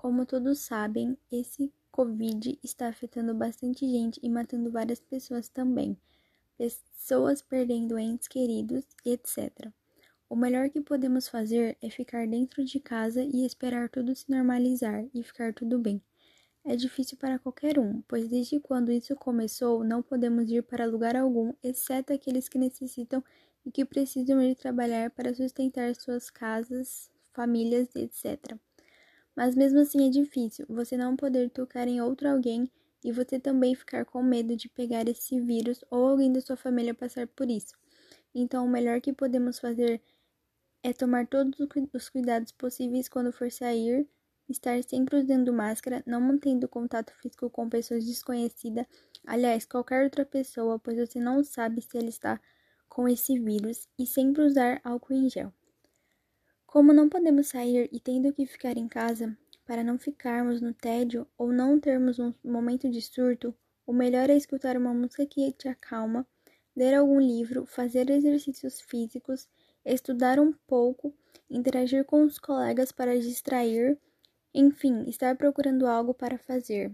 Como todos sabem, esse Covid está afetando bastante gente e matando várias pessoas também. Pessoas perdendo entes queridos, etc. O melhor que podemos fazer é ficar dentro de casa e esperar tudo se normalizar e ficar tudo bem. É difícil para qualquer um, pois desde quando isso começou não podemos ir para lugar algum, exceto aqueles que necessitam e que precisam ir trabalhar para sustentar suas casas, famílias, etc. Mas mesmo assim é difícil você não poder tocar em outro alguém e você também ficar com medo de pegar esse vírus ou alguém da sua família passar por isso. Então, o melhor que podemos fazer é tomar todos os cuidados possíveis quando for sair, estar sempre usando máscara, não mantendo contato físico com pessoas desconhecidas, aliás, qualquer outra pessoa, pois você não sabe se ela está com esse vírus, e sempre usar álcool em gel. Como não podemos sair e tendo que ficar em casa, para não ficarmos no tédio ou não termos um momento de surto, o melhor é escutar uma música que te acalma, ler algum livro, fazer exercícios físicos, estudar um pouco, interagir com os colegas para distrair, enfim, estar procurando algo para fazer.